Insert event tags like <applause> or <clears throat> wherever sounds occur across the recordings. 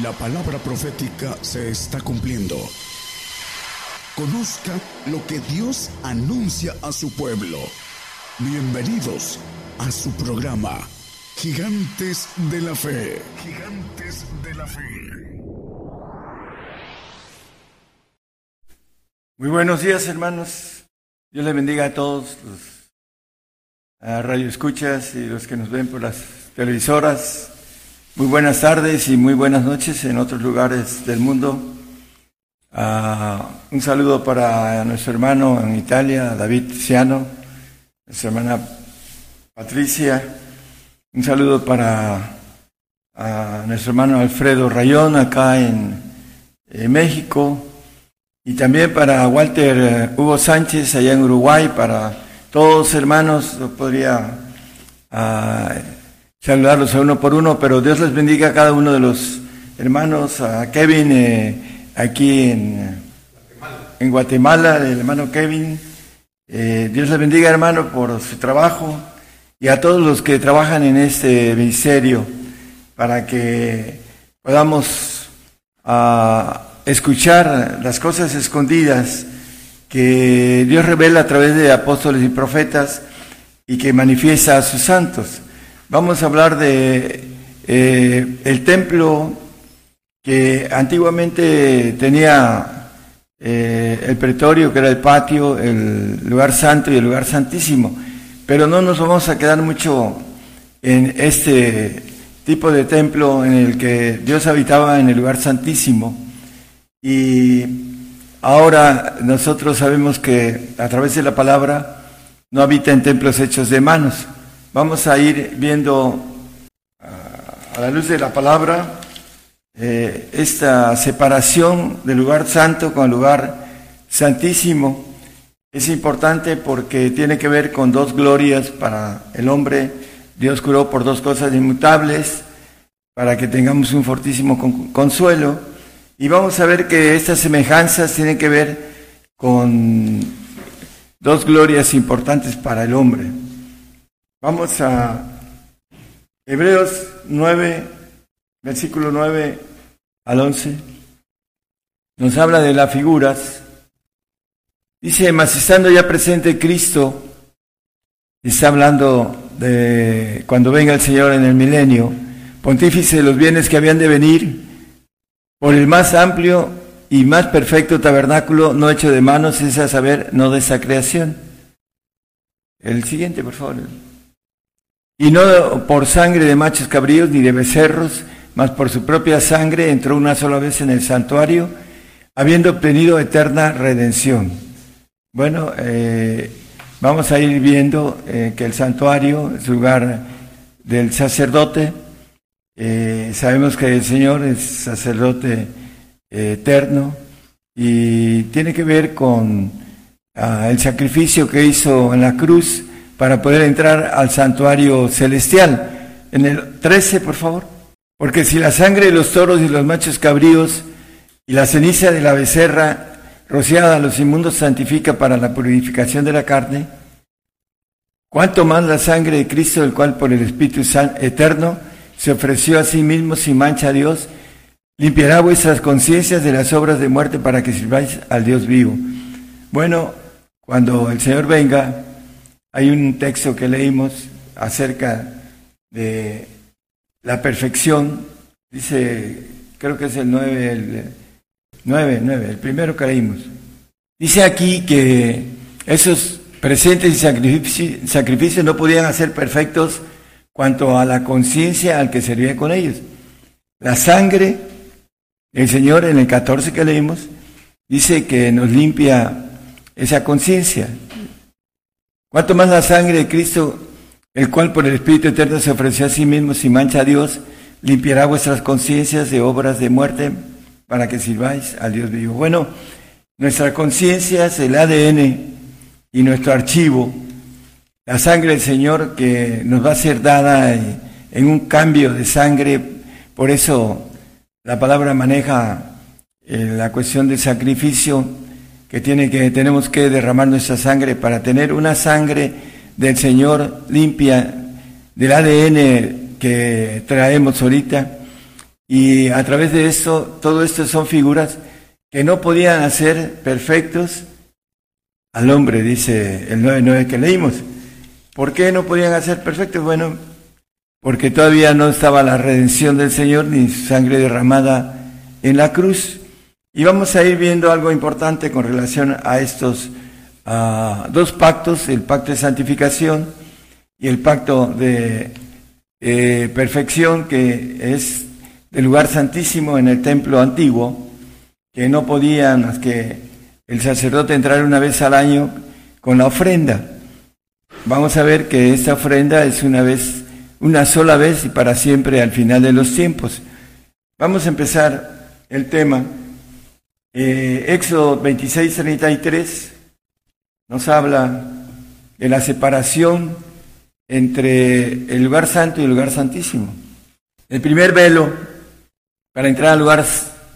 La palabra profética se está cumpliendo. Conozca lo que Dios anuncia a su pueblo. Bienvenidos a su programa, Gigantes de la Fe. Gigantes de la Fe. Muy buenos días, hermanos. Dios les bendiga a todos los radioescuchas y los que nos ven por las televisoras. Muy buenas tardes y muy buenas noches en otros lugares del mundo. Ah, un saludo para nuestro hermano en Italia, David Ciano, nuestra hermana Patricia. Un saludo para nuestro hermano Alfredo Rayón acá en, México. Y también para Walter eh, Hugo Sánchez allá en Uruguay, para todos hermanos, podría ah, saludarlos a uno por uno, pero Dios les bendiga a cada uno de los hermanos, a Kevin eh, aquí en, Guatemala, el hermano Kevin. Eh, Dios les bendiga hermano por su trabajo y a todos los que trabajan en este ministerio para que podamos ah, escuchar las cosas escondidas que Dios revela a través de apóstoles y profetas y que manifiesta a sus santos. Vamos a hablar de eh, el templo que antiguamente tenía eh, el pretorio, que era el patio, el lugar santo y el lugar santísimo. Pero no nos vamos a quedar mucho en este tipo de templo en el que Dios habitaba en el lugar santísimo. Y ahora nosotros sabemos que a través de la palabra no habita en templos hechos de manos, Vamos a ir viendo ah, a la luz de la palabra eh, esta separación del lugar santo con el lugar santísimo. Es importante porque tiene que ver con dos glorias para el hombre. Dios curó por dos cosas inmutables para que tengamos un fortísimo consuelo. Y vamos a ver que estas semejanzas tienen que ver con dos glorias importantes para el hombre. Vamos a Hebreos 9, versículo 9 al 11. Nos habla de las figuras. Dice, mas estando ya presente Cristo, está hablando de cuando venga el Señor en el milenio, pontífice de los bienes que habían de venir, por el más amplio y más perfecto tabernáculo no hecho de manos, es a saber, no de esa creación. El siguiente, por favor y no por sangre de machos cabríos ni de becerros, mas por su propia sangre entró una sola vez en el santuario, habiendo obtenido eterna redención. Bueno, eh, vamos a ir viendo eh, que el santuario es lugar del sacerdote. Eh, sabemos que el Señor es sacerdote eterno y tiene que ver con ah, el sacrificio que hizo en la cruz para poder entrar al santuario celestial. En el 13, por favor. Porque si la sangre de los toros y los machos cabríos y la ceniza de la becerra rociada a los inmundos santifica para la purificación de la carne, cuánto más la sangre de Cristo, el cual por el Espíritu Eterno se ofreció a sí mismo sin mancha a Dios, limpiará vuestras conciencias de las obras de muerte para que sirváis al Dios vivo. Bueno, cuando el Señor venga, hay un texto que leímos acerca de la perfección, dice, creo que es el 9, el 9, 9, el primero que leímos. Dice aquí que esos presentes y sacrificios, no podían hacer perfectos cuanto a la conciencia al que servía con ellos. La sangre, el Señor en el 14 que leímos, dice que nos limpia esa conciencia, Cuanto más la sangre de Cristo, el cual por el Espíritu Eterno se ofreció a sí mismo sin mancha a Dios, limpiará vuestras conciencias de obras de muerte para que sirváis al Dios vivo. Bueno, nuestra conciencia el ADN y nuestro archivo, la sangre del Señor que nos va a ser dada en un cambio de sangre, por eso la palabra maneja eh, la cuestión del sacrificio que, tiene que tenemos que derramar nuestra sangre para tener una sangre del Señor limpia del ADN que traemos ahorita Y a través de esto, todo esto son figuras que no podían hacer perfectos al hombre, dice el 9.9 que leímos. ¿Por qué no podían hacer perfectos? Bueno, porque todavía no estaba la redención del Señor ni sangre derramada en la cruz. Y vamos a ir viendo algo importante con relación a estos dos pactos, el pacto de santificación y el pacto de eh, perfección, que es del lugar santísimo en el templo antiguo, que no podían que el sacerdote entrar una vez al año con la ofrenda. Vamos a ver que esta ofrenda es una vez, una sola vez y para siempre al final de los tiempos. Vamos a empezar el tema. Eh, Éxodo 26, 33 nos habla de la separación entre el lugar santo y el lugar santísimo. El primer velo para entrar al lugar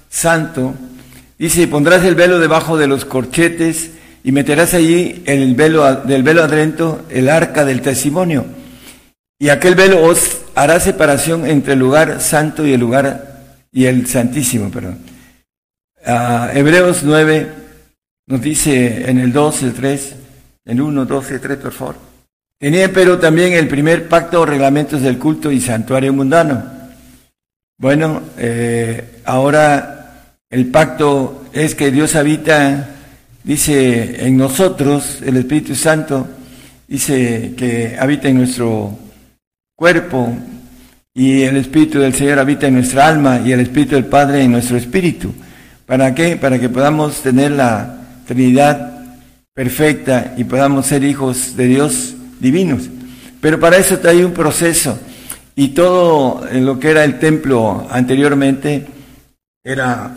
santo dice, pondrás el velo debajo de los corchetes y meterás allí el velo del velo adentro el arca del testimonio. Y aquel velo os hará separación entre el lugar santo y el lugar y el santísimo, perdón. Ah, Hebreos 9 nos dice en el 2, el 3, el 1, 2 y 3, por favor. Tenía pero también el primer pacto o reglamentos del culto y santuario mundano. Bueno, eh, ahora el pacto es que Dios habita, dice, en nosotros, el Espíritu Santo, dice que habita en nuestro cuerpo y el Espíritu del Señor habita en nuestra alma y el Espíritu del Padre en nuestro espíritu. ¿Para qué? Para que podamos tener la Trinidad perfecta y podamos ser hijos de Dios divinos. Pero para eso hay un proceso. Y todo lo que era el templo anteriormente era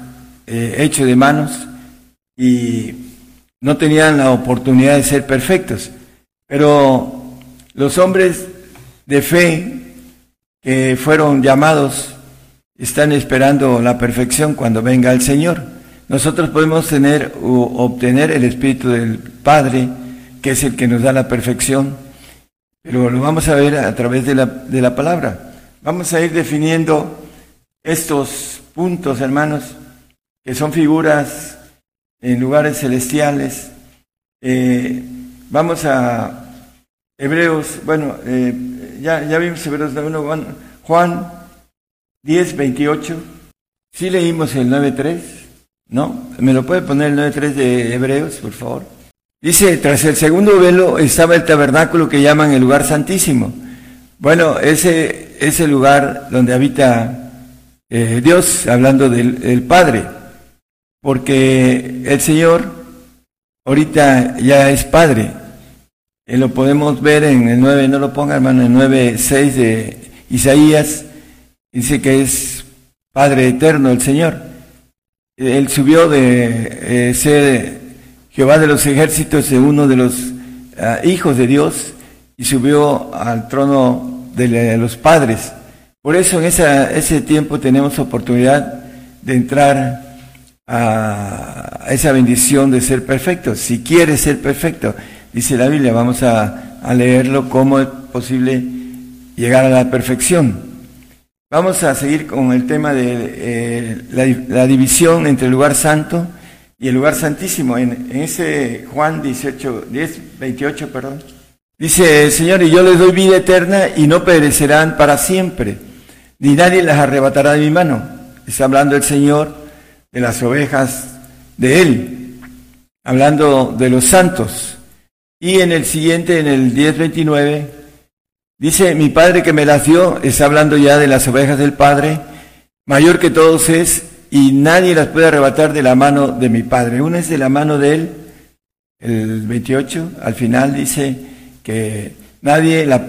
eh, hecho de manos y no tenían la oportunidad de ser perfectos. Pero los hombres de fe que fueron llamados están esperando la perfección cuando venga el Señor. Nosotros podemos tener o obtener el Espíritu del Padre, que es el que nos da la perfección pero lo vamos a ver a través de la, de la palabra. Vamos a ir definiendo estos puntos, hermanos, que son figuras en lugares celestiales. Eh, vamos a Hebreos, bueno, eh, ya, ya vimos Hebreos 1, Juan, Juan 10, 28. Sí leímos el 9.3, ¿no? ¿Me lo puede poner el 9.3 de Hebreos, por favor? Dice, tras el segundo velo estaba el tabernáculo que llaman el lugar santísimo. Bueno, ese es el lugar donde habita eh, Dios, hablando del, Padre, porque el Señor ahorita ya es Padre. Y lo podemos ver en el 9, no lo ponga hermano, en el 9, 6 de Isaías, dice que es Padre eterno el Señor. Él subió de eh, ser Jehová de los ejércitos de uno de los ah, hijos de Dios y subió al trono de, los padres. Por eso en ese tiempo tenemos oportunidad de entrar a esa bendición de ser perfecto. Si quieres ser perfecto, dice la Biblia, vamos a, leerlo cómo es posible llegar a la perfección. Vamos a seguir con el tema de eh, la, división entre el lugar santo y el lugar santísimo. En, ese Juan 18, 10, 28, perdón. Dice, Señor, y yo les doy vida eterna y no perecerán para siempre, ni nadie las arrebatará de mi mano. Está hablando el Señor de las ovejas de Él, hablando de los santos. Y en el siguiente, en el 10.29, dice, mi Padre que me las dio, está hablando ya de las ovejas del Padre, mayor que todos es, y nadie las puede arrebatar de la mano de mi Padre. Una es de la mano de Él, el 28, al final dice que nadie la,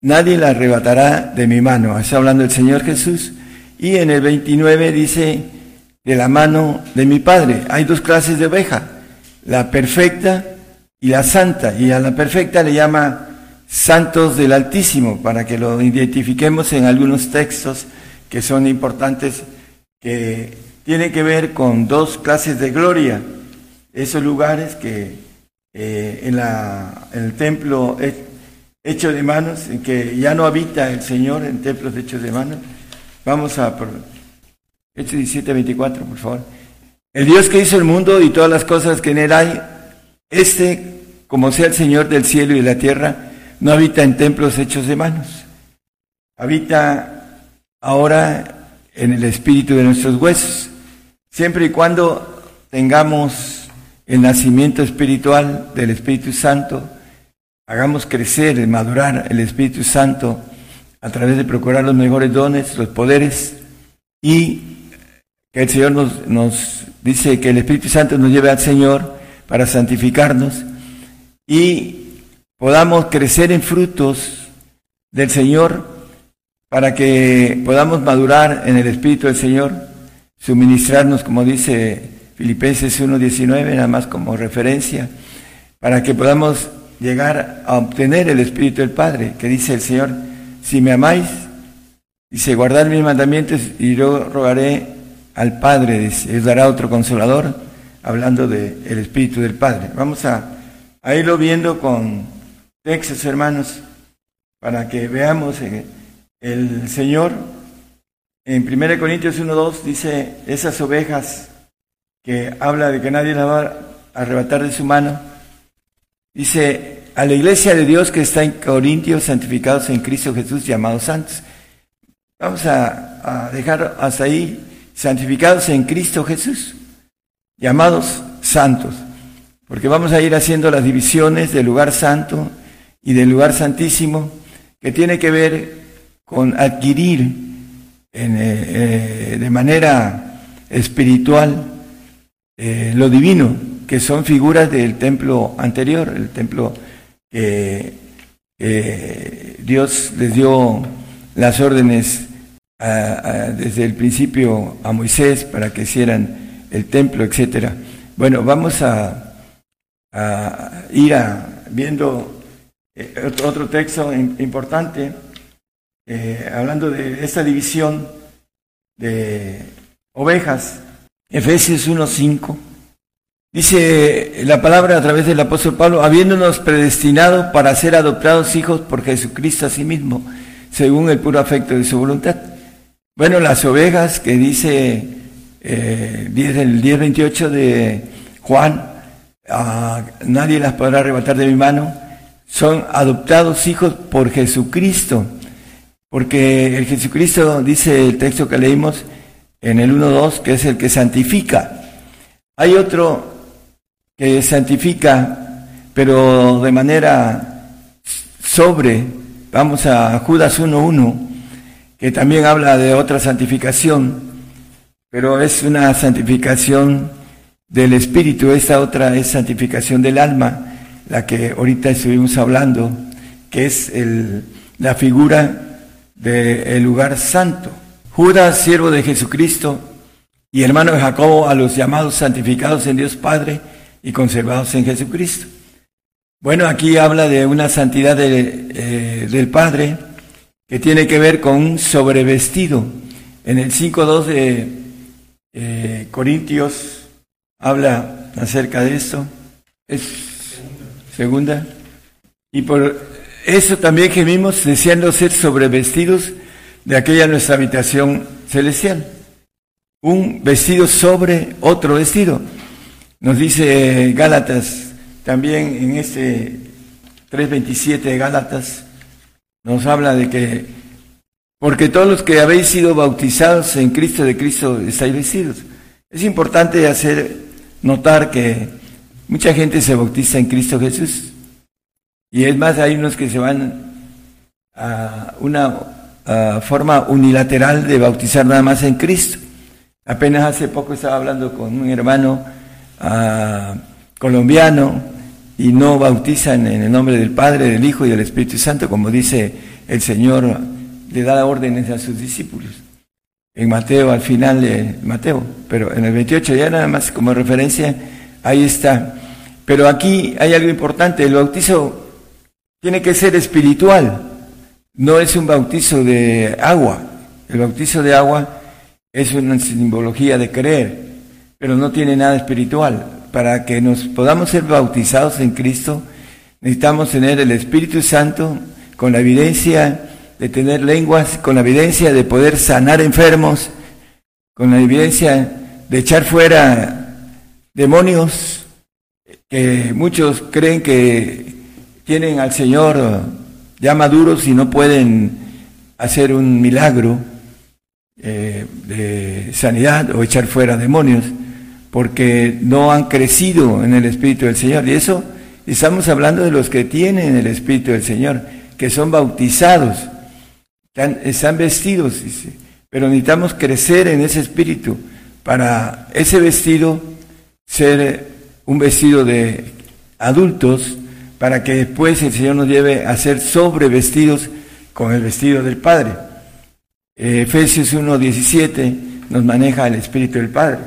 nadie la arrebatará de mi mano. Está hablando el Señor Jesús. Y en el 29 dice, de la mano de mi Padre. Hay dos clases de oveja, la perfecta y la santa. Y a la perfecta le llama santos del Altísimo, para que lo identifiquemos en algunos textos que son importantes que tiene que ver con dos clases de gloria, esos lugares que eh, en, el templo hecho de manos, en que ya no habita el Señor en templos hechos de manos, Vamos a Hechos 17, 24, por favor. El Dios que hizo el mundo y todas las cosas que en él hay, este, como sea el Señor del cielo y de la tierra, no habita en templos hechos de manos. Habita ahora en el espíritu de nuestros huesos. Siempre y cuando tengamos el nacimiento espiritual del Espíritu Santo, hagamos crecer, madurar el Espíritu Santo a través de procurar los mejores dones, los poderes y que el Señor nos, nos dice que el Espíritu Santo nos lleve al Señor para santificarnos y podamos crecer en frutos del Señor para que podamos madurar en el Espíritu del Señor, suministrarnos, como dice Filipenses 1.19, nada más como referencia, para que podamos llegar a obtener el Espíritu del Padre, que dice el Señor, si me amáis, dice, guardar mis mandamientos y yo rogaré al Padre, dice, dará otro consolador, hablando del el Espíritu del Padre. Vamos a, a, irlo viendo con textos, hermanos, para que veamos eh, el Señor. En 1 Corintios 1.2 dice, esas ovejas que habla de que nadie las va a arrebatar de su mano, dice, a la iglesia de Dios que está en Corintios, santificados en Cristo Jesús, llamados santos. Vamos a, a dejar hasta ahí, santificados en Cristo Jesús llamados santos, porque vamos a ir haciendo las divisiones del lugar santo y del lugar santísimo, que tiene que ver con adquirir eh, eh, de manera espiritual eh, lo divino, que son figuras del templo anterior, el templo que Dios les dio las órdenes desde el principio a Moisés para que hicieran el templo, etcétera. Bueno, vamos a, ir viendo eh, otro texto importante, eh, hablando de esta división de ovejas, Efesios 1.5. Dice la palabra a través del apóstol Pablo, habiéndonos predestinado para ser adoptados hijos por Jesucristo a sí mismo, según el puro afecto de su voluntad. Bueno, las ovejas que dice eh, el 10.28 de Juan, nadie las podrá arrebatar de mi mano, son adoptados hijos por Jesucristo, porque el Jesucristo dice el texto que leímos en el 1.2, que es el que santifica. Hay otro que santifica, pero de manera sobre, vamos a Judas 1.1, que también habla de otra santificación, pero es una santificación del espíritu, esta otra es santificación del alma, la que ahorita estuvimos hablando, que es el, la figura del lugar santo. Judas, siervo de Jesucristo, y hermano de Jacobo, a los llamados santificados en Dios Padre y conservados en Jesucristo. Bueno, aquí habla de una santidad eh, del Padre que tiene que ver con un sobrevestido. En el 5.2 de eh, Corintios habla acerca de esto. Es segunda. Y por eso también gemimos deseando ser sobrevestidos de aquella nuestra habitación celestial. Un vestido sobre otro vestido. Nos dice Gálatas, también en este 3.27 de Gálatas, nos habla de que porque todos los que habéis sido bautizados en Cristo de Cristo estáis vestidos. Es importante hacer notar que mucha gente se bautiza en Cristo Jesús. Y es más, hay unos que se van a una forma unilateral de bautizar nada más en Cristo. Apenas hace poco estaba hablando con un hermano colombiano y no bautizan en el nombre del Padre, del Hijo y del Espíritu Santo, como dice el Señor le da órdenes a sus discípulos. En Mateo, al final de Mateo, pero en el 28 ya nada más como referencia, ahí está. Pero aquí hay algo importante, el bautizo tiene que ser espiritual, no es un bautizo de agua. El bautizo de agua es una simbología de creer, pero no tiene nada espiritual. Para que nos podamos ser bautizados en Cristo, necesitamos tener el Espíritu Santo con la evidencia de tener lenguas, con la evidencia de poder sanar enfermos, con la evidencia de echar fuera demonios, que muchos creen que tienen al Señor ya maduros y no pueden hacer un milagro eh, de sanidad o echar fuera demonios, porque no han crecido en el Espíritu del Señor. Y eso estamos hablando de los que tienen el Espíritu del Señor, que son bautizados, están, están vestidos, pero necesitamos crecer en ese Espíritu para ese vestido ser un vestido de adultos, para que después el Señor nos lleve a ser sobrevestidos con el vestido del Padre. Efesios 1.17 nos maneja el Espíritu del Padre.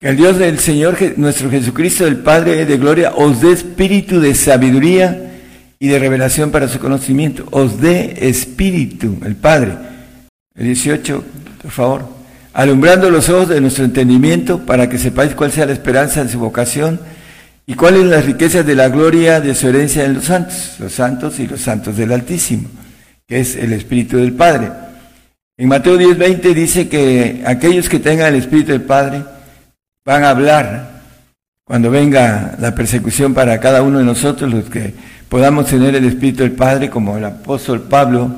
Que el Dios del Señor, nuestro Jesucristo, el Padre de gloria, os dé espíritu de sabiduría y de revelación para su conocimiento. Os dé espíritu, el Padre. El 18, por favor. Alumbrando los ojos de nuestro entendimiento para que sepáis cuál sea la esperanza de su vocación y cuáles las riquezas de la gloria de su herencia en los santos, los santos y los santos del Altísimo, que es el Espíritu del Padre en Mateo 10:20 dice que aquellos que tengan el Espíritu del Padre van a hablar cuando venga la persecución para cada uno de nosotros, los que podamos tener el Espíritu del Padre, como el apóstol Pablo,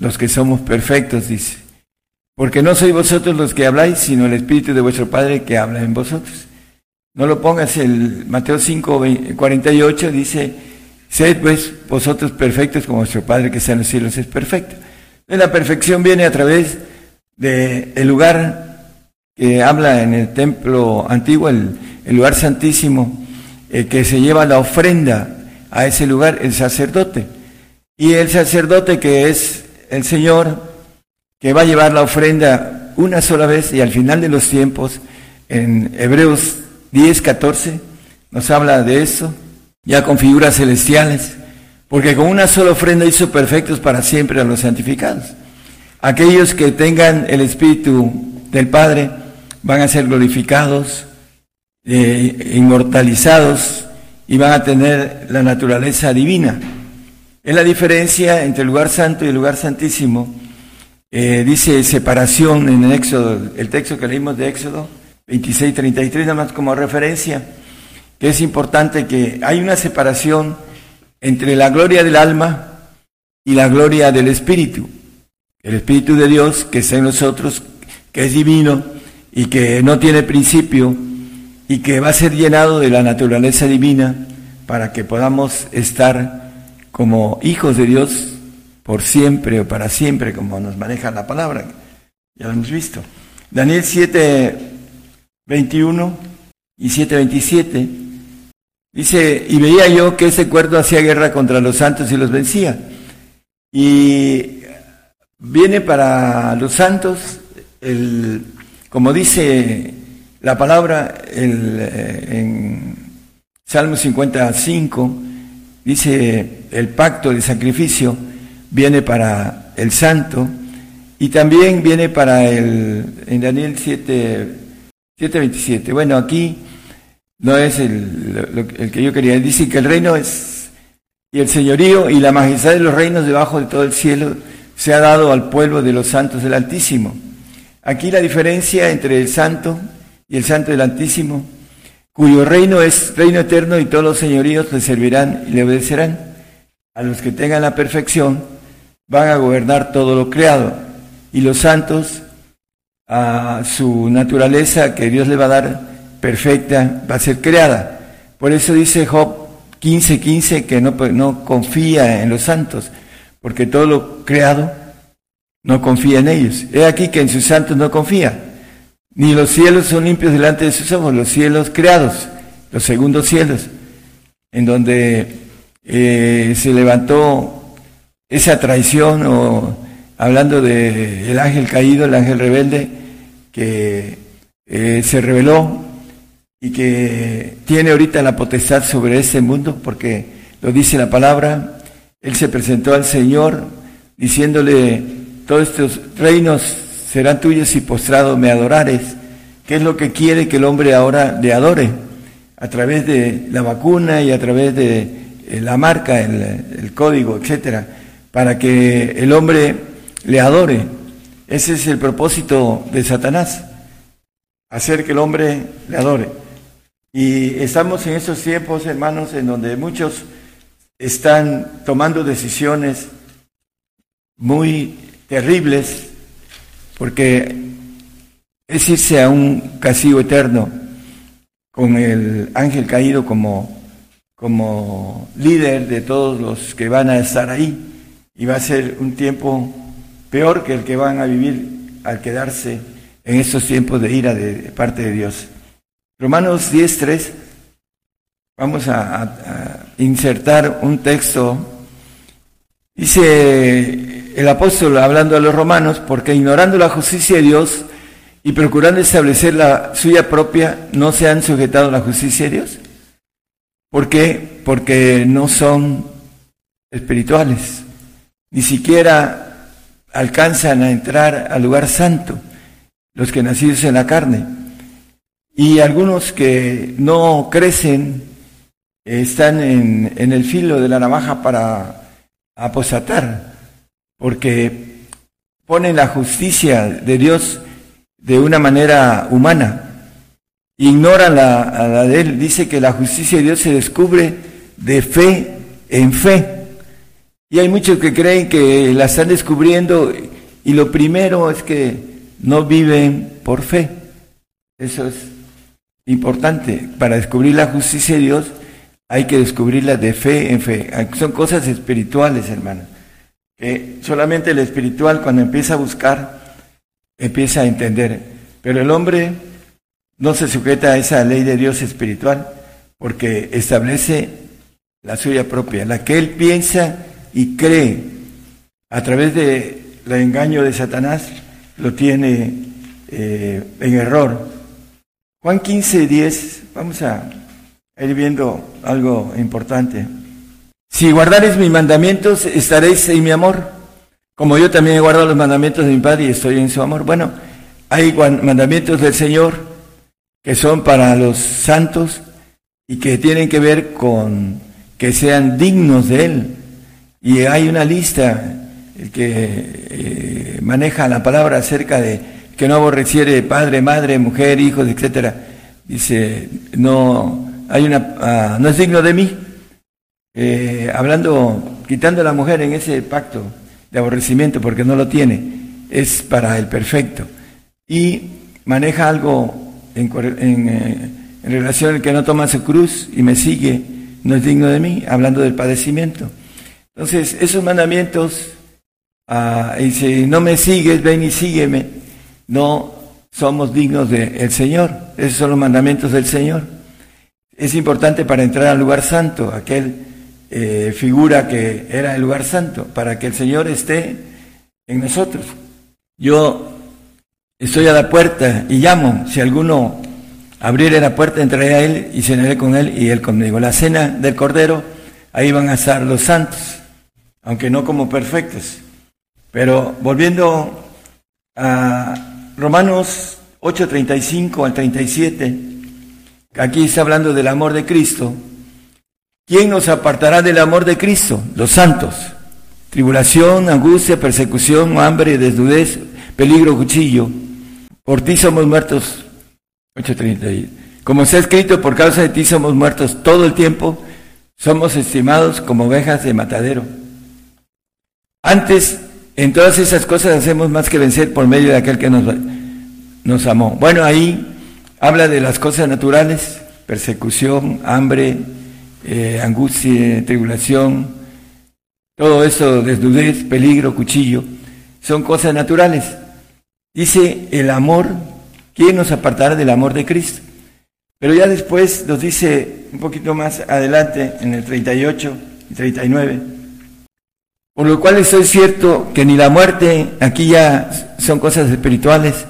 los que somos perfectos, dice. Porque no sois vosotros los que habláis, sino el Espíritu de vuestro Padre que habla en vosotros. No lo pongas el Mateo 5, 48, dice, sed pues vosotros perfectos como vuestro Padre que está en los cielos es perfecto. La perfección viene a través del el lugar que habla en el templo antiguo, el, lugar santísimo, eh, que se lleva la ofrenda a ese lugar, el sacerdote. Y el sacerdote que es el Señor, que va a llevar la ofrenda una sola vez y al final de los tiempos, en Hebreos 10, 14, nos habla de eso, ya con figuras celestiales. Porque con una sola ofrenda hizo perfectos para siempre a los santificados. Aquellos que tengan el Espíritu del Padre van a ser glorificados, eh, inmortalizados y van a tener la naturaleza divina. Es la diferencia entre el lugar santo y el lugar santísimo. Eh, dice separación en el Éxodo, el texto que leímos de Éxodo 26-33, nada más como referencia, que es importante que hay una separación entre la gloria del alma y la gloria del Espíritu. El Espíritu de Dios que está en nosotros, que es divino y que no tiene principio y que va a ser llenado de la naturaleza divina para que podamos estar como hijos de Dios por siempre o para siempre, como nos maneja la palabra. Ya lo hemos visto. Daniel 7, 21 y 7, 27 Dice, y veía yo que ese cuerdo hacía guerra contra los santos y los vencía. Y viene para los santos, el, como dice la palabra el, eh, en Salmo 55, dice, el pacto de sacrificio viene para el santo y también viene para el, en Daniel 7, 7.27. Bueno, aquí no es el, el, que yo quería. Dice que el reino es, y el señorío y la majestad de los reinos debajo de todo el cielo se ha dado al pueblo de los santos del Altísimo. Aquí la diferencia entre el santo y el santo del Altísimo, cuyo reino es reino eterno y todos los señoríos le servirán y le obedecerán. A los que tengan la perfección van a gobernar todo lo creado y los santos a su naturaleza que Dios le va a dar perfecta va a ser creada. Por eso dice Job 15:15 15, que no, no confía en los santos, porque todo lo creado no confía en ellos. He aquí que en sus santos no confía. Ni los cielos son limpios delante de sus ojos, los cielos creados, los segundos cielos, en donde eh, se levantó esa traición o hablando de el ángel caído, el ángel rebelde, que eh, se rebeló y que tiene ahorita la potestad sobre este mundo, porque lo dice la palabra, Él se presentó al Señor diciéndole, todos estos reinos serán tuyos y postrado me adorares. ¿Qué es lo que quiere que el hombre ahora le adore? A través de la vacuna y a través de eh, la marca, el, código, etcétera. Para que el hombre le adore. Ese es el propósito de Satanás, hacer que el hombre le adore. Y estamos en esos tiempos, hermanos, en donde muchos están tomando decisiones muy terribles, porque es irse a un castigo eterno con el ángel caído como, como líder de todos los que van a estar ahí. Y va a ser un tiempo peor que el que van a vivir al quedarse en estos tiempos de ira de, parte de Dios. Romanos 10.3, vamos a insertar un texto. Dice el apóstol hablando a los romanos, porque ignorando la justicia de Dios, y procurando establecer la suya propia, no se han sujetado a la justicia de Dios. ¿Por qué? Porque no son espirituales, ni siquiera alcanzan a entrar al lugar santo, los que nacidos en la carne. Y algunos que no crecen están en, el filo de la navaja para aposatar, porque ponen la justicia de Dios de una manera humana. Ignoran la, la de él. Dice que la justicia de Dios se descubre de fe en fe. Y hay muchos que creen que la están descubriendo y lo primero es que no viven por fe. Eso es importante. Para descubrir la justicia de Dios hay que descubrirla de fe en fe. Son cosas espirituales, hermano. Que solamente el espiritual cuando empieza a buscar empieza a entender. Pero el hombre no se sujeta a esa ley de Dios espiritual porque establece la suya propia, la que él piensa y cree a través del engaño de Satanás, lo tiene eh, en error. Juan 15, 10, vamos a ir viendo algo importante. Si guardares mis mandamientos, estaréis en mi amor como yo también he guardado los mandamientos de mi Padre y estoy en su amor. Bueno, hay mandamientos del Señor que son para los santos y que tienen que ver con que sean dignos de Él. Y hay una lista que eh, maneja la palabra acerca de que no aborreciere padre, madre, mujer, hijos, etcétera. Dice, no, hay una, ah, no es digno de mí. Eh, hablando, quitando a la mujer en ese pacto de aborrecimiento porque no lo tiene, es para el perfecto. Y maneja algo en, eh, en, relación al que no toma su cruz y me sigue, no es digno de mí, hablando del padecimiento. Entonces, esos mandamientos, ah, si no me sigues, ven y sígueme, no somos dignos del Señor. Esos son los mandamientos del Señor. Es importante para entrar al lugar santo, aquel eh, figura que era el lugar santo, para que el Señor esté en nosotros. Yo estoy a la puerta y llamo, si alguno abriere la puerta, entraré a Él y cenaré con Él y Él conmigo. La cena del Cordero, ahí van a estar los santos, aunque no como perfectos. Pero volviendo a Romanos 8, 35 al 37, aquí está hablando del amor de Cristo, ¿Quién nos apartará del amor de Cristo? Los santos. Tribulación, angustia, persecución, hambre, desnudez, peligro, cuchillo. Por ti somos muertos. 8.30. Como está escrito, por causa de ti somos muertos todo el tiempo. Somos estimados como ovejas de matadero. Antes, en todas esas cosas hacemos más que vencer por medio de aquel que nos, nos amó. Bueno, ahí habla de las cosas naturales, persecución, hambre, eh, angustia, tribulación, todo eso, desnudez, peligro, cuchillo, son cosas naturales. Dice el amor, ¿quién nos apartará del amor de Cristo? Pero ya después nos dice un poquito más adelante, en el 38 y 39, por lo cual estoy cierto que ni la muerte, aquí ya son cosas espirituales,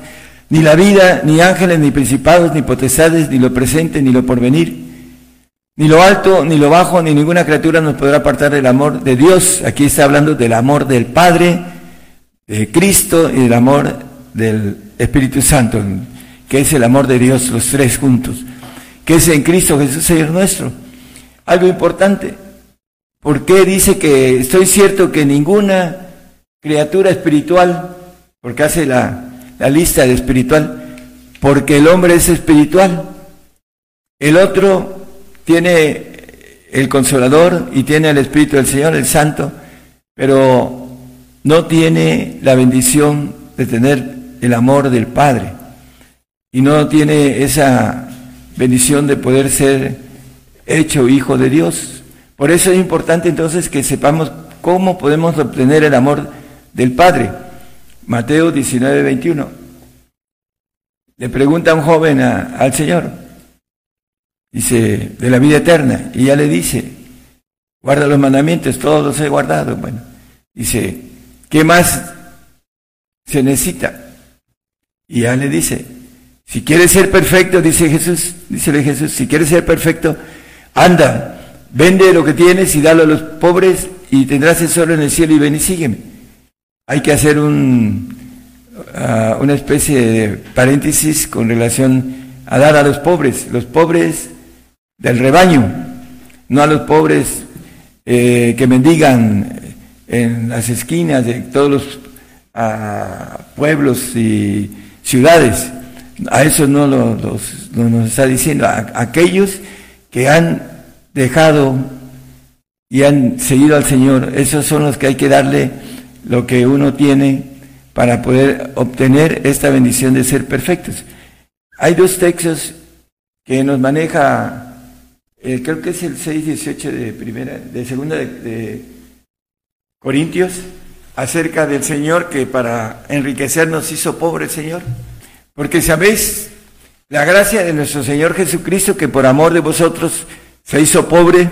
ni la vida, ni ángeles, ni principados, ni potestades, ni lo presente, ni lo porvenir, ni lo alto, ni lo bajo, ni ninguna criatura nos podrá apartar del amor de Dios. Aquí está hablando del amor del Padre, de Cristo y del amor del Espíritu Santo, que es el amor de Dios, los tres juntos, que es en Cristo Jesús, Señor nuestro. Algo importante, ¿Por qué dice que estoy cierto que ninguna criatura espiritual, porque hace la, la lista de espiritual, porque el hombre es espiritual, el otro tiene el consolador y tiene el Espíritu del Señor, el Santo, pero no tiene la bendición de tener el amor del Padre y no tiene esa bendición de poder ser hecho hijo de Dios. Por eso es importante entonces que sepamos cómo podemos obtener el amor del Padre. Mateo 19, 21. Le pregunta un joven al Señor, dice, de la vida eterna, y ya le dice, guarda los mandamientos, todos los he guardado. Bueno, dice, ¿qué más se necesita? Y ya le dice, si quieres ser perfecto, dice Jesús, dícele Jesús, si quieres ser perfecto, anda, vende lo que tienes y dalo a los pobres y tendrás tesoro en el cielo y ven y sígueme. Hay que hacer un, ah, una especie de paréntesis con relación a dar a los pobres, los pobres del rebaño, no a los pobres eh, que mendigan en las esquinas de todos los ah, pueblos y ciudades. A eso no lo, nos está diciendo, a, aquellos que han dejado y han seguido al Señor, esos son los que hay que darle lo que uno tiene para poder obtener esta bendición de ser perfectos. Hay dos textos que nos maneja, eh, creo que es el 6.18 de primera, de segunda de Corintios, acerca del Señor que para enriquecernos hizo pobre el Señor. Porque sabéis la gracia de nuestro Señor Jesucristo que por amor de vosotros se hizo pobre,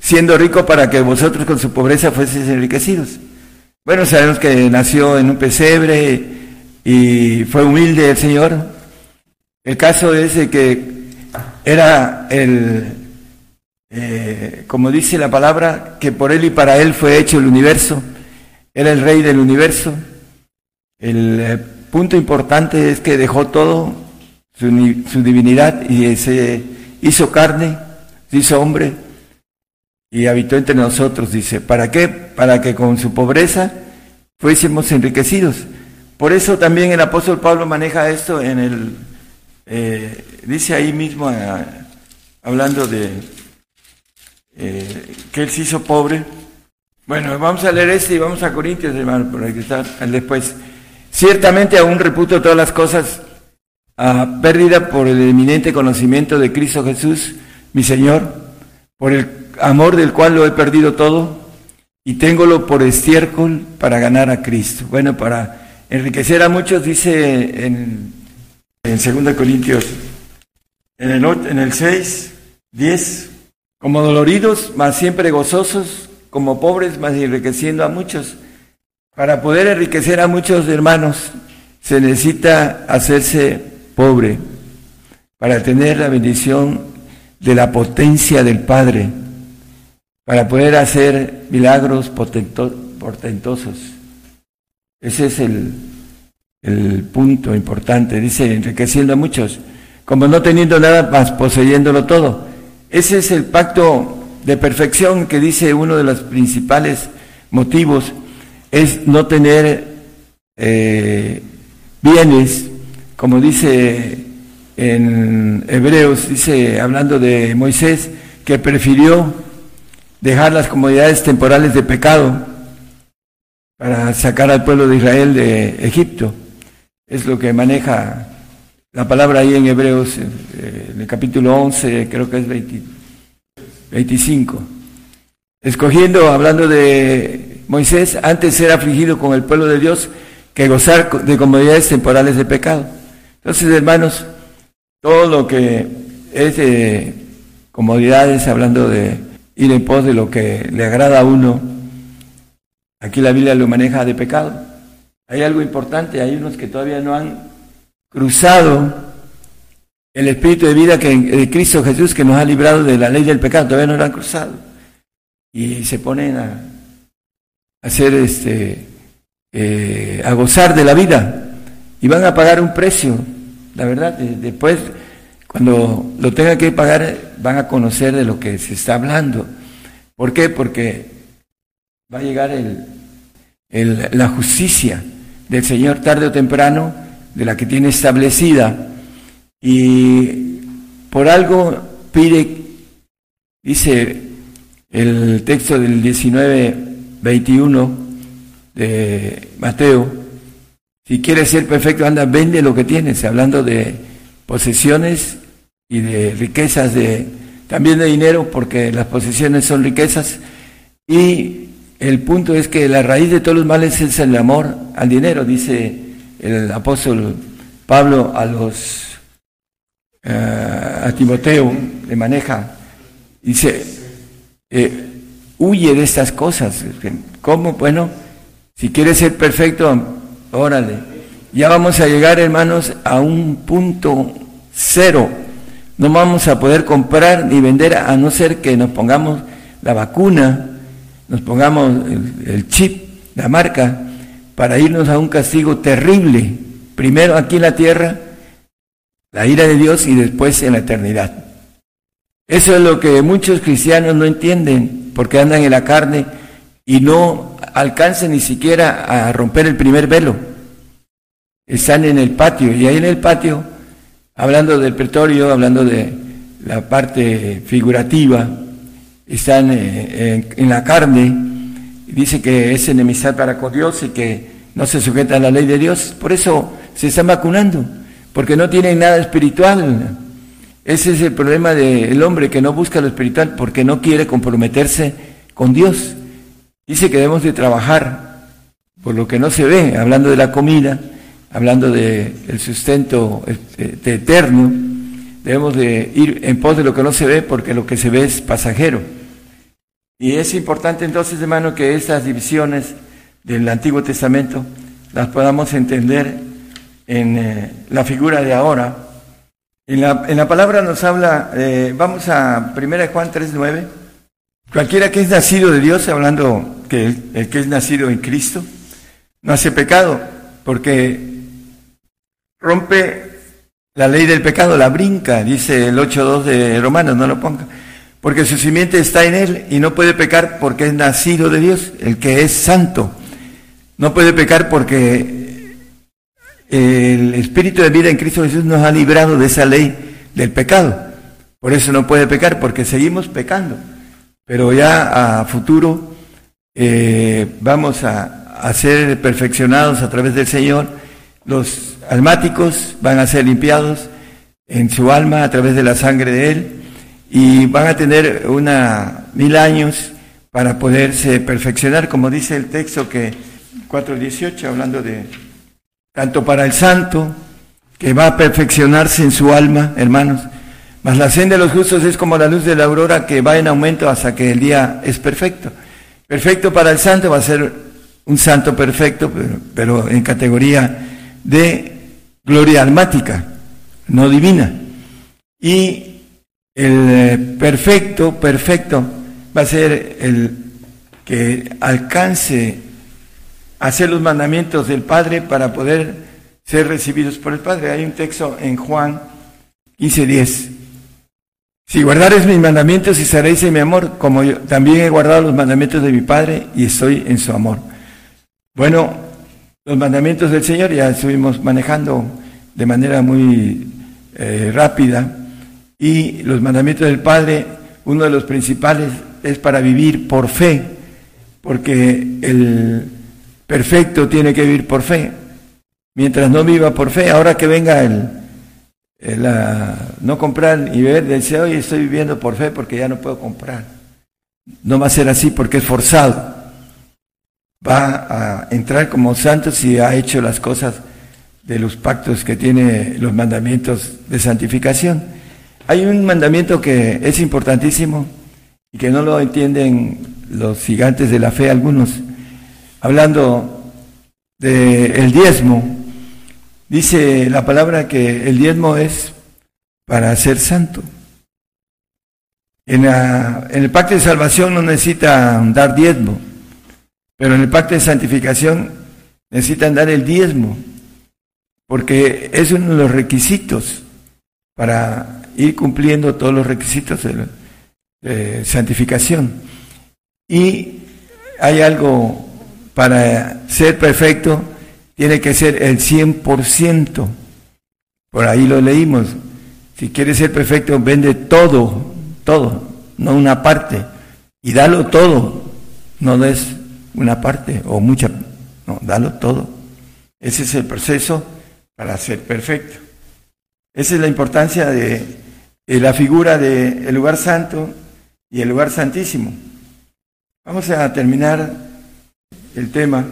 siendo rico para que vosotros con su pobreza fueseis enriquecidos. Bueno, sabemos que nació en un pesebre y fue humilde el Señor. El caso es que era el, eh, como dice la palabra, que por él y para él fue hecho el universo era el rey del universo. El eh, punto importante es que dejó todo, su, divinidad, y se hizo carne, se hizo hombre y habitó entre nosotros, dice. ¿Para qué? Para que con su pobreza fuésemos enriquecidos. Por eso también el apóstol Pablo maneja esto en el, eh, dice ahí mismo, eh, hablando de que él se hizo pobre, bueno, vamos a leer este y vamos a Corintios, hermano, por que está después. Ciertamente aún reputo todas las cosas a pérdida por el eminente conocimiento de Cristo Jesús, mi Señor, por el amor del cual lo he perdido todo y téngolo por estiércol para ganar a Cristo. Bueno, para enriquecer a muchos, dice en, en 2 Corintios, en el, en el 6, 10, como doloridos, mas siempre gozosos como pobres, más enriqueciendo a muchos. Para poder enriquecer a muchos hermanos, se necesita hacerse pobre para tener la bendición de la potencia del Padre, para poder hacer milagros portentosos. Ese es el, el punto importante. Dice, enriqueciendo a muchos, como no teniendo nada más, poseyéndolo todo. Ese es el pacto de perfección que dice uno de los principales motivos es no tener eh, bienes, como dice en Hebreos, dice, hablando de Moisés, que prefirió dejar las comodidades temporales de pecado para sacar al pueblo de Israel de Egipto. Es lo que maneja la palabra ahí en Hebreos, eh, en el capítulo 11, creo que es 20 25. Escogiendo, hablando de Moisés, antes ser afligido con el pueblo de Dios que gozar de comodidades temporales de pecado. Entonces, hermanos, todo lo que es de comodidades, hablando de ir en pos de lo que le agrada a uno, aquí la Biblia lo maneja de pecado. Hay algo importante, hay unos que todavía no han cruzado el Espíritu de vida que, de Cristo Jesús que nos ha librado de la ley del pecado, todavía no lo han cruzado. Y se ponen a, hacer este, eh, a gozar de la vida y van a pagar un precio, la verdad. Después, cuando lo tengan que pagar, van a conocer de lo que se está hablando. ¿Por qué? Porque va a llegar la justicia del Señor tarde o temprano, de la que tiene establecida, y por algo pide, dice el texto del 19, 21 de Mateo, si quieres ser perfecto, anda, vende lo que tienes, hablando de posesiones y de riquezas, de, también de dinero, porque las posesiones son riquezas, y el punto es que la raíz de todos los males es el amor al dinero, dice el apóstol Pablo a los eh, a Timoteo, le maneja, dice, eh, huye de estas cosas. ¿Cómo? Bueno, si quieres ser perfecto, órale. Ya vamos a llegar, hermanos, a un punto cero. No vamos a poder comprar ni vender a no ser que nos pongamos la vacuna, nos pongamos el, chip, la marca, para irnos a un castigo terrible. Primero aquí en la tierra, la ira de Dios y después en la eternidad. Eso es lo que muchos cristianos no entienden, porque andan en la carne y no alcanzan ni siquiera a romper el primer velo. Están en el patio y ahí en el patio, hablando del pretorio, hablando de la parte figurativa, están eh, en, la carne, dice que es enemistad para con Dios y que no se sujeta a la ley de Dios. Por eso se están vacunando, porque no tienen nada espiritual. Ese es el problema del hombre que no busca lo espiritual porque no quiere comprometerse con Dios. Dice que debemos de trabajar por lo que no se ve, hablando de la comida, hablando del sustento este, eterno, debemos de ir en pos de lo que no se ve porque lo que se ve es pasajero. Y es importante entonces, hermano, que estas divisiones del Antiguo Testamento las podamos entender en eh, la figura de ahora. En la, en la palabra nos habla, eh, vamos a 1 Juan 3.9, cualquiera que es nacido de Dios, hablando que el, que es nacido en Cristo, no hace pecado, porque rompe la ley del pecado, la brinca, dice el 8.2 de Romanos, no lo ponga porque su simiente está en él y no puede pecar porque es nacido de Dios, el que es santo. No puede pecar porque el Espíritu de vida en Cristo Jesús nos ha librado de esa ley del pecado. Por eso no puede pecar, porque seguimos pecando. Pero ya a futuro eh, vamos a, a ser perfeccionados a través del Señor. Los almáticos van a ser limpiados en su alma a través de la sangre de Él y van a tener una mil años para poderse perfeccionar, como dice el texto que 4.18, hablando de tanto para el santo, que va a perfeccionarse en su alma, hermanos, mas la senda de los justos es como la luz de la aurora que va en aumento hasta que el día es perfecto. Perfecto para el santo va a ser un santo perfecto, pero, pero en categoría de gloria almática, no divina. Y el eh, perfecto, perfecto, va a ser el que alcance a hacer los mandamientos del Padre para poder ser recibidos por el Padre. Hay un texto en Juan 15:10. Si guardares mis mandamientos y seréis en mi amor, como yo también he guardado los mandamientos de mi Padre y estoy en su amor. Bueno, los mandamientos del Señor ya estuvimos manejando de manera muy eh, rápida y los mandamientos del Padre, uno de los principales es para vivir por fe, porque el perfecto tiene que vivir por fe. Mientras no viva por fe, ahora que venga el, no comprar y ver, dice, hoy estoy viviendo por fe porque ya no puedo comprar. No va a ser así porque es forzado. Va a entrar como santo si ha hecho las cosas de los pactos que tiene los mandamientos de santificación. Hay un mandamiento que es importantísimo y que no lo entienden los gigantes de la fe algunos. Hablando del diezmo, dice la palabra que el diezmo es para ser santo. En, en el pacto de salvación no necesitan dar diezmo, pero en el pacto de santificación necesitan dar el diezmo, porque es uno de los requisitos para ir cumpliendo todos los requisitos de, santificación. Y hay algo para ser perfecto, tiene que ser el 100%. Por ahí lo leímos. Si quieres ser perfecto, vende todo, todo, no una parte. Y dalo todo, no des una parte o mucha, no, dalo todo. Ese es el proceso para ser perfecto. Esa es la importancia de, la figura del lugar santo y el lugar santísimo. Vamos a terminar el tema,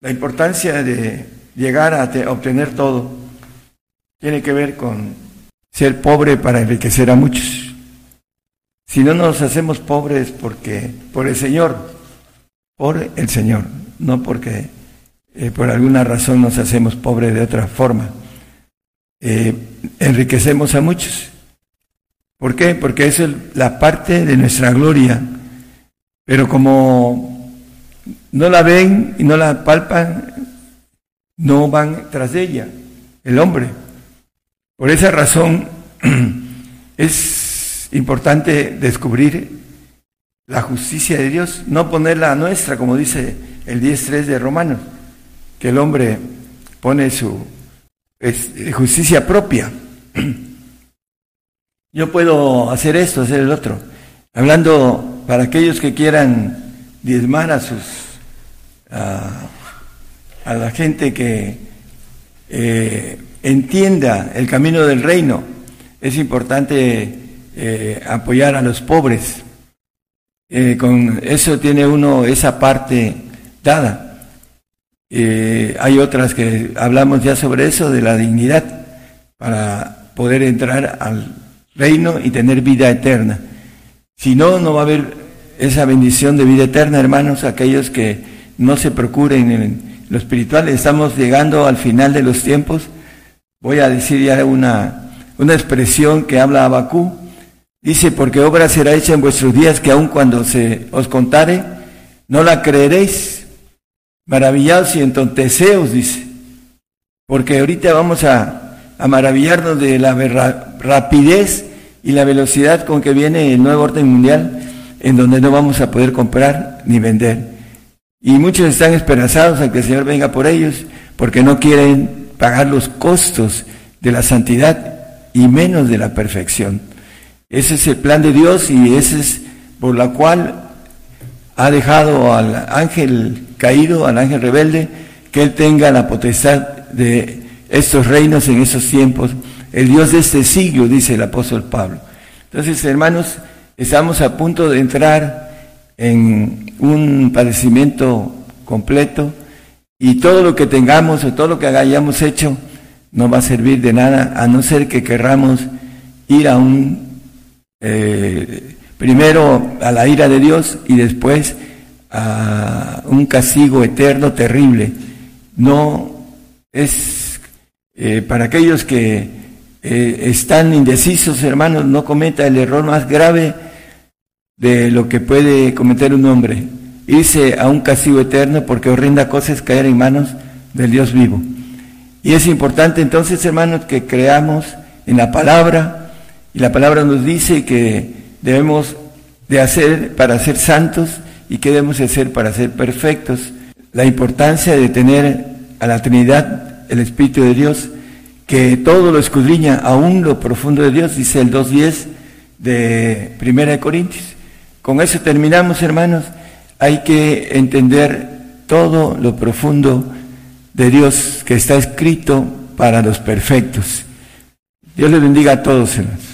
la importancia de llegar a obtener todo. Tiene que ver con ser pobre para enriquecer a muchos. Si no nos hacemos pobres porque por el Señor, por el Señor, no porque eh, por alguna razón nos hacemos pobres de otra forma. Eh, enriquecemos a muchos. ¿Por qué? Porque es la parte de nuestra gloria. Pero como no la ven y no la palpan, no van tras ella, el hombre. Por esa razón <clears throat> es importante descubrir la justicia de Dios, no ponerla a nuestra, como dice el 10.3 de Romanos, que el hombre pone su justicia propia. <clears throat> Yo puedo hacer esto, hacer el otro. Hablando para aquellos que quieran diezmar a sus a, la gente que eh, entienda el camino del reino, es importante eh, apoyar a los pobres. Eh, con eso tiene uno esa parte dada. hay otras que hablamos ya sobre eso, de la dignidad, para poder entrar al reino y tener vida eterna. Si no, no va a haber esa bendición de vida eterna, hermanos, aquellos que no se procuren en lo espiritual. Estamos llegando al final de los tiempos. Voy a decir ya una, una expresión que habla Abacú. Dice, porque obra será hecha en vuestros días que aun cuando se os contare, no la creeréis. Maravillados y entonteceos, dice. Porque ahorita vamos a, a maravillarnos de la rapidez y la velocidad con que viene el nuevo orden mundial, en donde no vamos a poder comprar ni vender. Y muchos están esperanzados a que el Señor venga por ellos, porque no quieren pagar los costos de la santidad y menos de la perfección. Ese es el plan de Dios y ese es por la cual ha dejado al ángel caído, al ángel rebelde, que él tenga la potestad de estos reinos en esos tiempos, el Dios de este siglo, dice el apóstol Pablo. Entonces, hermanos, estamos a punto de entrar en un padecimiento completo y todo lo que tengamos o todo lo que hayamos hecho no va a servir de nada a no ser que querramos ir a un eh, primero a la ira de Dios y después a un castigo eterno terrible. No es eh, para aquellos que eh, están indecisos, hermanos, no cometa el error más grave de lo que puede cometer un hombre, irse a un castigo eterno porque horrenda cosa es caer en manos del Dios vivo. Y es importante entonces, hermanos, que creamos en la palabra, y la palabra nos dice que debemos de hacer para ser santos y que debemos de hacer para ser perfectos. La importancia de tener a la Trinidad el Espíritu de Dios, que todo lo escudriña, aún lo profundo de Dios, dice el 2.10 de Primera Corintios. Con eso terminamos, hermanos. Hay que entender todo lo profundo de Dios que está escrito para los perfectos. Dios les bendiga a todos, hermanos